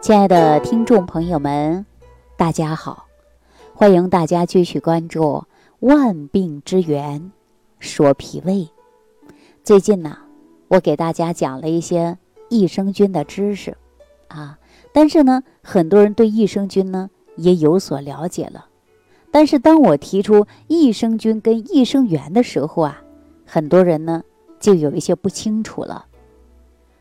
亲爱的听众朋友们，大家好！欢迎大家继续关注《万病之源说脾胃》。最近呢，我给大家讲了一些益生菌的知识啊，但是呢，很多人对益生菌呢也有所了解了。但是当我提出益生菌跟益生元的时候啊，很多人呢就有一些不清楚了。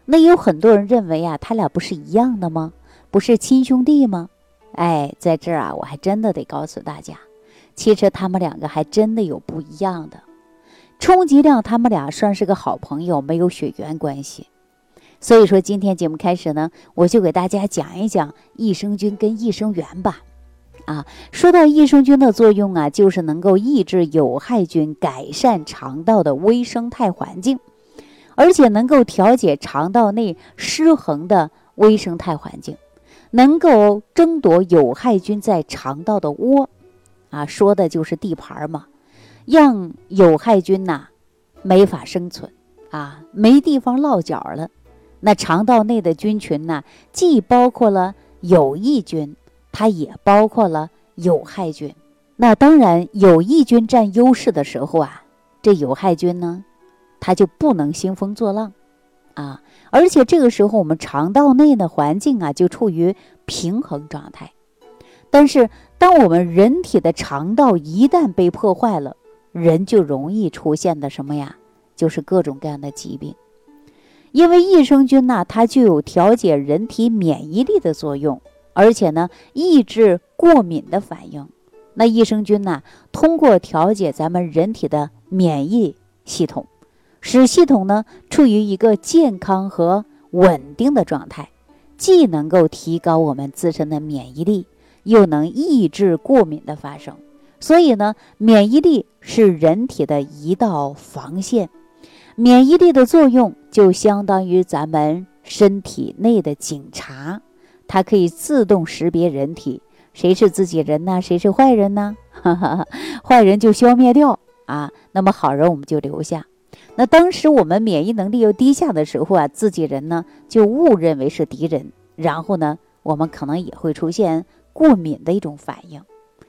那有很多人认为啊，他俩不是一样的吗？不是亲兄弟吗？哎，在这儿啊，我还真的得告诉大家，其实他们两个还真的有不一样的。充其量他们俩算是个好朋友，没有血缘关系。所以说，今天节目开始呢，我就给大家讲一讲益生菌跟益生元吧。啊，说到益生菌的作用啊，就是能够抑制有害菌，改善肠道的微生态环境，而且能够调节肠道内失衡的微生态环境。能够争夺有害菌在肠道的窝，啊，说的就是地盘嘛，让有害菌呐没法生存，啊，没地方落脚了。那肠道内的菌群呢，既包括了有益菌，它也包括了有害菌。那当然，有益菌占优势的时候啊，这有害菌呢，它就不能兴风作浪。啊，而且这个时候我们肠道内的环境啊就处于平衡状态，但是当我们人体的肠道一旦被破坏了，人就容易出现的什么呀？就是各种各样的疾病。因为益生菌呢，它具有调节人体免疫力的作用，而且呢，抑制过敏的反应。那益生菌呢，通过调节咱们人体的免疫系统。使系统呢处于一个健康和稳定的状态，既能够提高我们自身的免疫力，又能抑制过敏的发生。所以呢，免疫力是人体的一道防线。免疫力的作用就相当于咱们身体内的警察，它可以自动识别人体谁是自己人呢，谁是坏人呢？坏人就消灭掉啊，那么好人我们就留下。那当时我们免疫能力又低下的时候啊，自己人呢就误认为是敌人，然后呢，我们可能也会出现过敏的一种反应。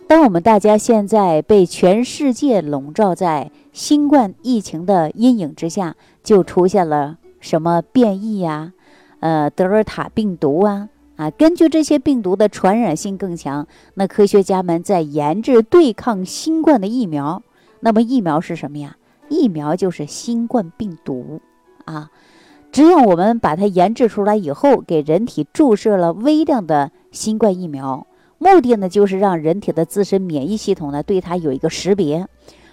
当我们大家现在被全世界笼罩在新冠疫情的阴影之下，就出现了什么变异呀，呃，德尔塔病毒啊，啊，根据这些病毒的传染性更强，那科学家们在研制对抗新冠的疫苗。那么疫苗是什么呀？疫苗就是新冠病毒啊，只有我们把它研制出来以后，给人体注射了微量的新冠疫苗，目的呢就是让人体的自身免疫系统呢对它有一个识别，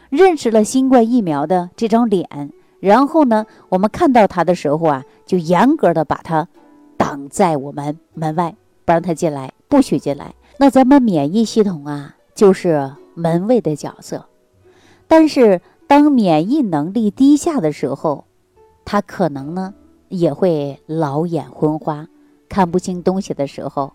认识了新冠疫苗的这张脸，然后呢我们看到它的时候啊，就严格的把它挡在我们门外，不让它进来，不许进来。那咱们免疫系统啊就是门卫的角色，但是。当免疫能力低下的时候，他可能呢也会老眼昏花，看不清东西的时候，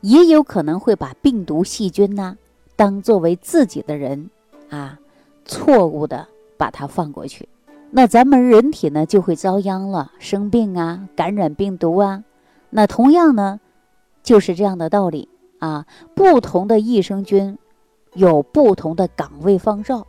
也有可能会把病毒细菌呐当作为自己的人啊，错误的把它放过去，那咱们人体呢就会遭殃了，生病啊，感染病毒啊。那同样呢，就是这样的道理啊，不同的益生菌有不同的岗位放哨。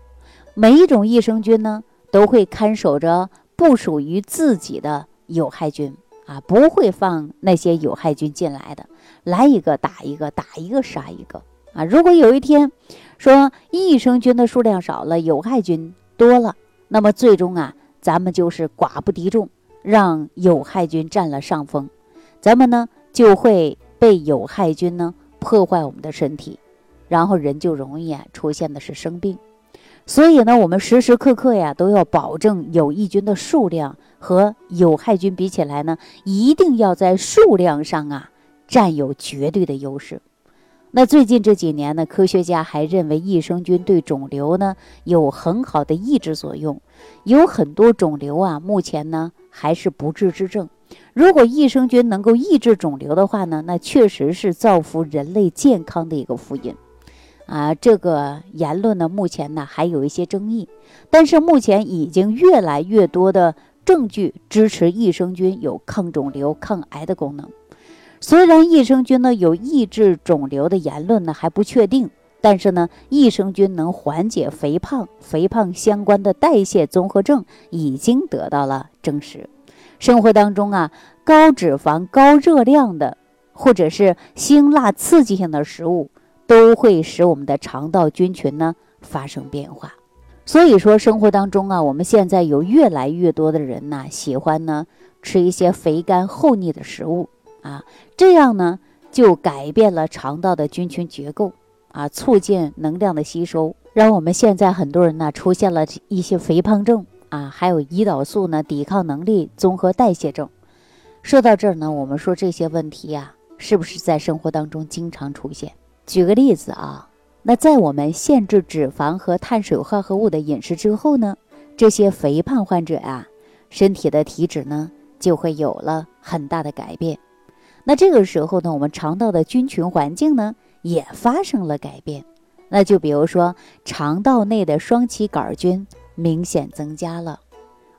每一种益生菌呢，都会看守着不属于自己的有害菌啊，不会放那些有害菌进来的。来一个打一个，打一个杀一个啊！如果有一天说益生菌的数量少了，有害菌多了，那么最终啊，咱们就是寡不敌众，让有害菌占了上风，咱们呢就会被有害菌呢破坏我们的身体，然后人就容易啊出现的是生病。所以呢，我们时时刻刻呀都要保证有益菌的数量和有害菌比起来呢，一定要在数量上啊占有绝对的优势。那最近这几年呢，科学家还认为益生菌对肿瘤呢有很好的抑制作用，有很多肿瘤啊目前呢还是不治之症。如果益生菌能够抑制肿瘤的话呢，那确实是造福人类健康的一个福音。啊，这个言论呢，目前呢还有一些争议，但是目前已经越来越多的证据支持益生菌有抗肿瘤、抗癌的功能。虽然益生菌呢有抑制肿瘤的言论呢还不确定，但是呢，益生菌能缓解肥胖、肥胖相关的代谢综合症已经得到了证实。生活当中啊，高脂肪、高热量的，或者是辛辣刺激性的食物，都会使我们的肠道菌群呢发生变化。所以说，生活当中啊，我们现在有越来越多的人呢，喜欢呢吃一些肥甘厚腻的食物啊，这样呢就改变了肠道的菌群结构啊，促进能量的吸收，让我们现在很多人呢出现了一些肥胖症啊，还有胰岛素呢抵抗能力综合代谢症。说到这儿呢，我们说这些问题呀，是不是在生活当中经常出现？举个例子啊。那在我们限制脂肪和碳水化合物的饮食之后呢，这些肥胖患者啊，身体的体脂呢就会有了很大的改变。那这个时候呢，我们肠道的菌群环境呢也发生了改变。那就比如说，肠道内的双歧杆菌明显增加了，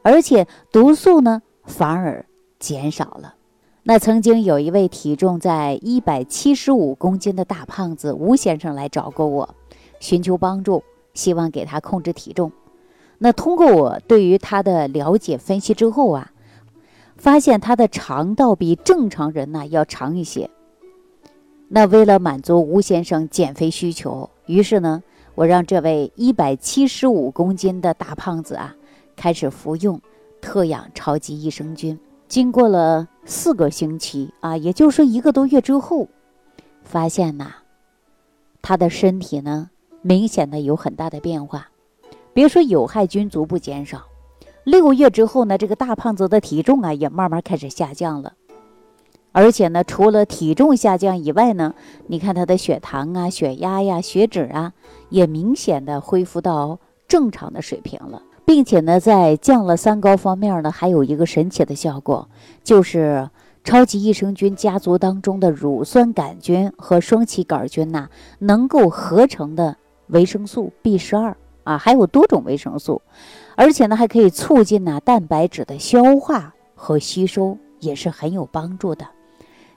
而且毒素呢反而减少了。那曾经有一位体重在一百七十五公斤的大胖子吴先生来找过我，寻求帮助，希望给他控制体重。那通过我对于他的了解分析之后啊，发现他的肠道比正常人呢要长一些。那为了满足吴先生减肥需求，于是呢，我让这位一百七十五公斤的大胖子啊，开始服用特养超级益生菌。经过了四个星期啊，也就是说一个多月之后，发现呐，他的身体呢明显的有很大的变化。别说有害菌逐步减少，六个月之后呢，这个大胖子的体重啊也慢慢开始下降了。而且呢，除了体重下降以外呢，你看他的血糖啊、血压呀、血脂啊，也明显的恢复到正常的水平了。并且呢，在降了三高方面呢，还有一个神奇的效果，就是超级益生菌家族当中的乳酸杆菌和双歧杆菌呐，能够合成的维生素 B 十二啊，还有多种维生素，而且呢，还可以促进呐蛋白质的消化和吸收，也是很有帮助的。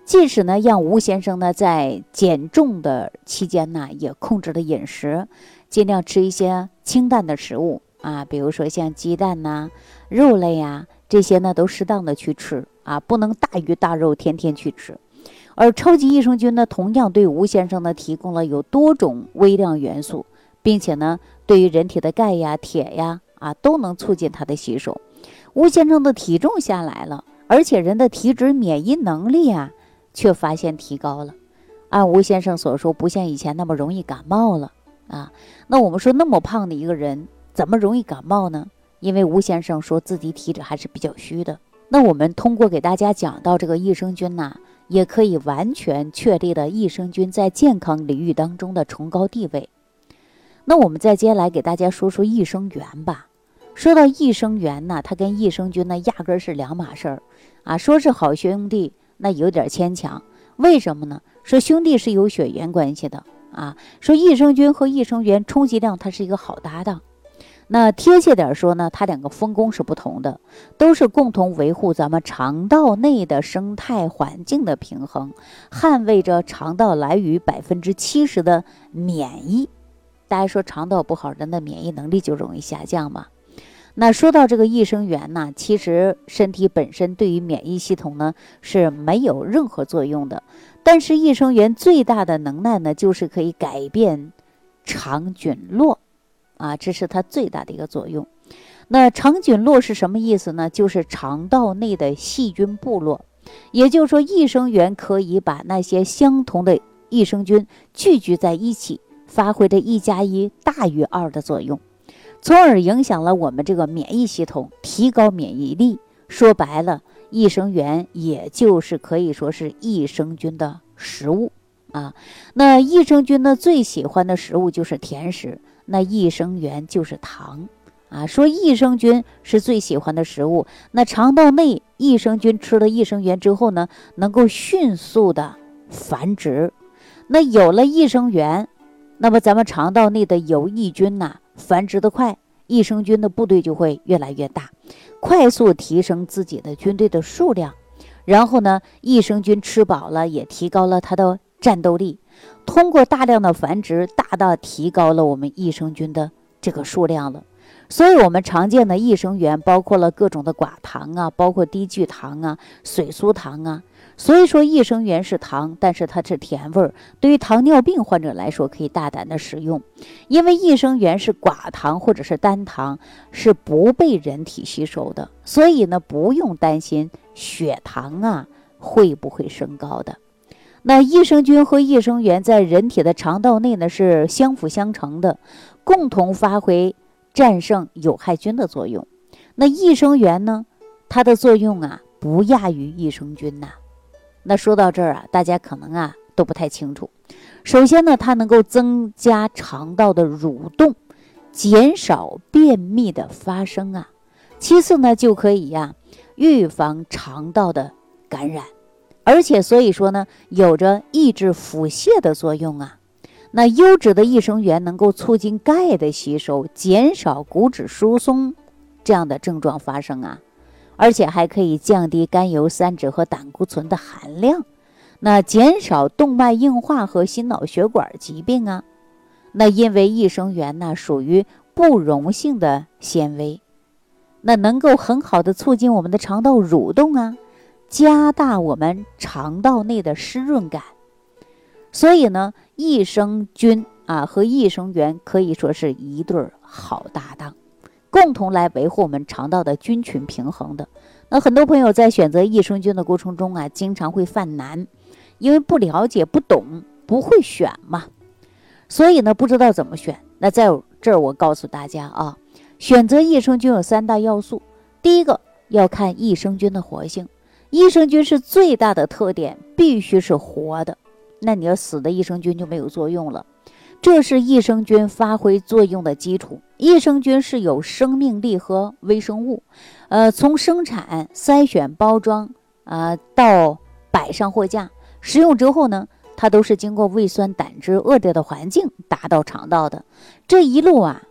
即使呢，让吴先生呢在减重的期间呢，也控制了饮食，尽量吃一些清淡的食物。啊，比如说像鸡蛋呐、肉类呀，这些呢都适当的去吃啊，不能大鱼大肉天天去吃。而超级益生菌呢，同样对吴先生呢提供了有多种微量元素，并且呢，对于人体的钙呀、铁呀啊，都能促进它的吸收。吴先生的体重下来了，而且人的体质免疫能力啊，却发现提高了。按吴先生所说，不像以前那么容易感冒了啊。那我们说那么胖的一个人。怎么容易感冒呢？因为吴先生说自己体质还是比较虚的。那我们通过给大家讲到这个益生菌呐，也可以完全确立了益生菌在健康领域当中的崇高地位。那我们再接下来给大家说说益生元吧。说到益生元呢，它跟益生菌呢压根儿是两码事儿啊。说是好兄弟，那有点牵强。为什么呢？说兄弟是有血缘关系的啊。说益生菌和益生元充其量它是一个好搭档。那贴切点说呢，它两个分工是不同的，都是共同维护咱们肠道内的生态环境的平衡，捍卫着肠道来于百分之七十的免疫。大家说肠道不好，人的免疫能力就容易下降嘛。那说到这个益生元呢，其实身体本身对于免疫系统呢是没有任何作用的，但是益生元最大的能耐呢，就是可以改变肠菌落。啊，这是它最大的一个作用。那肠菌落是什么意思呢？就是肠道内的细菌部落。也就是说，益生元可以把那些相同的益生菌聚集在一起，发挥着一加一大于二的作用，从而影响了我们这个免疫系统，提高免疫力。说白了，益生元也就是可以说是益生菌的食物啊。那益生菌呢，最喜欢的食物就是甜食。那益生元就是糖，啊，说益生菌是最喜欢的食物。那肠道内益生菌吃了益生元之后呢，能够迅速的繁殖。那有了益生元，那么咱们肠道内的有益菌呐，繁殖的快，益生菌的部队就会越来越大，快速提升自己的军队的数量，然后呢，益生菌吃饱了也提高了它的战斗力，通过大量的繁殖，大大提高了我们益生菌的这个数量了。所以，我们常见的益生元包括了各种的寡糖啊，包括低聚糖啊、水苏糖啊。所以说，益生元是糖，但是它是甜味儿。对于糖尿病患者来说，可以大胆的使用，因为益生元是寡糖或者是单糖，是不被人体吸收的，所以呢，不用担心血糖啊会不会升高的。那益生菌和益生元在人体的肠道内呢是相辅相成的，共同发挥。战胜有害菌的作用，那益生元呢？它的作用啊，不亚于益生菌呐。那说到这儿啊，大家可能啊都不太清楚。首先呢，它能够增加肠道的蠕动，减少便秘的发生啊。其次呢，就可以呀预防肠道的感染，而且所以说呢，有着抑制腹泻的作用啊。那优质的益生元能够促进钙的吸收，减少骨质疏松这样的症状发生啊，而且还可以降低甘油三酯和胆固醇的含量，那减少动脉硬化和心脑血管疾病啊。那因为益生元呢属于不溶性的纤维，那能够很好的促进我们的肠道蠕动啊，加大我们肠道内的湿润感。所以呢，益生菌啊和益生元可以说是一对好搭档，共同来维护我们肠道的菌群平衡的。那很多朋友在选择益生菌的过程中啊，经常会犯难，因为不了解、不懂、不会选嘛，所以呢，不知道怎么选。那在这儿我告诉大家啊，选择益生菌有三大要素，第一个要看益生菌的活性，益生菌是最大的特点，必须是活的。那你要死的益生菌就没有作用了，这是益生菌发挥作用的基础。益生菌是有生命力和微生物，呃，从生产、筛选、包装啊到摆上货架，食用之后呢，它都是经过胃酸、胆汁恶劣的环境达到肠道的。这一路啊，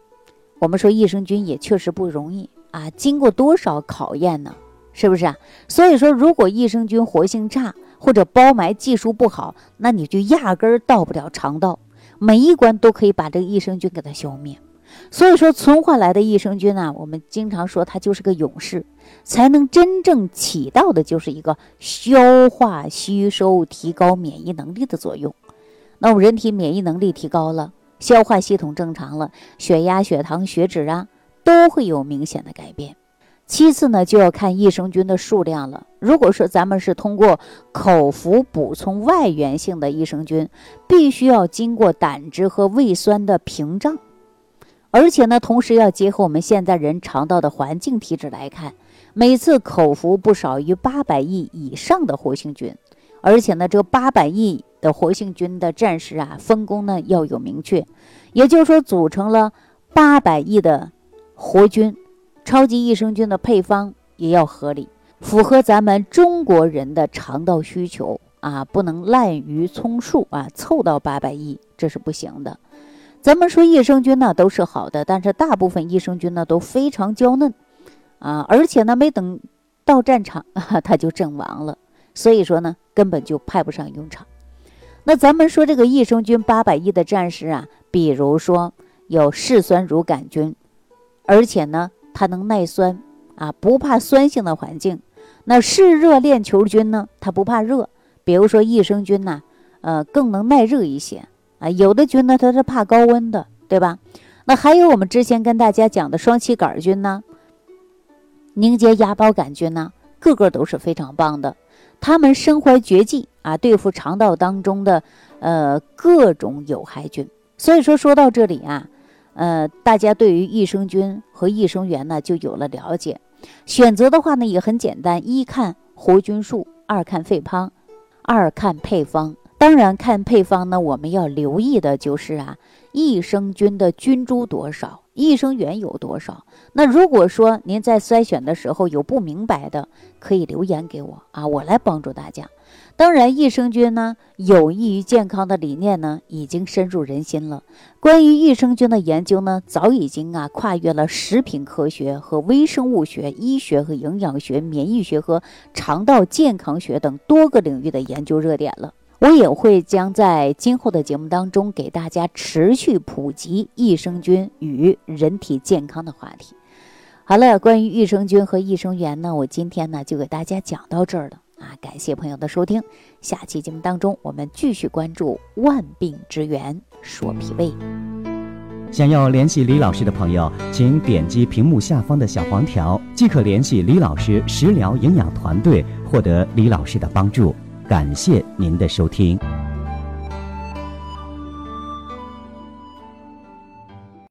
我们说益生菌也确实不容易啊，经过多少考验呢？是不是啊？所以说，如果益生菌活性差，或者包埋技术不好，那你就压根儿到不了肠道，每一关都可以把这个益生菌给它消灭。所以说，存活来的益生菌呢，我们经常说它就是个勇士，才能真正起到的就是一个消化吸收、提高免疫能力的作用。那我们人体免疫能力提高了，消化系统正常了，血压、血糖、血脂啊都会有明显的改变。其次呢，就要看益生菌的数量了。如果说咱们是通过口服补充外源性的益生菌，必须要经过胆汁和胃酸的屏障，而且呢，同时要结合我们现在人肠道的环境体质来看，每次口服不少于八百亿以上的活性菌，而且呢，这八百亿的活性菌的战士啊，分工呢要有明确，也就是说，组成了八百亿的活菌。超级益生菌的配方也要合理，符合咱们中国人的肠道需求啊，不能滥竽充数啊，凑到八百亿这是不行的。咱们说益生菌呢都是好的，但是大部分益生菌呢都非常娇嫩啊，而且呢没等到战场 它就阵亡了，所以说呢根本就派不上用场。那咱们说这个益生菌八百亿的战士啊，比如说有嗜酸乳杆菌，而且呢。它能耐酸啊，不怕酸性的环境。那嗜热链球菌呢？它不怕热，比如说益生菌呐，呃，更能耐热一些啊。有的菌呢，它是怕高温的，对吧？那还有我们之前跟大家讲的双歧杆菌呢，凝结芽孢杆菌呢，个个都是非常棒的。它们身怀绝技啊，对付肠道当中的呃各种有害菌。所以说，说到这里啊。呃，大家对于益生菌和益生元呢就有了了解。选择的话呢也很简单，一看活菌数，二看配方，二看配方。当然看配方呢，我们要留意的就是啊，益生菌的菌株多少，益生元有多少？那如果说您在筛选的时候有不明白的，可以留言给我啊，我来帮助大家。当然，益生菌呢有益于健康的理念呢，已经深入人心了。关于益生菌的研究呢，早已经啊跨越了食品科学和微生物学、医学和营养学、免疫学和肠道健康学等多个领域的研究热点了。我也会将在今后的节目当中给大家持续普及益生菌与人体健康的话题。好了，关于益生菌和益生元呢，我今天呢就给大家讲到这儿了。啊，感谢朋友的收听，下期节目当中我们继续关注万病之源说脾胃。想要联系李老师的朋友，请点击屏幕下方的小黄条，即可联系李老师食疗营养团队，获得李老师的帮助。感谢您的收听。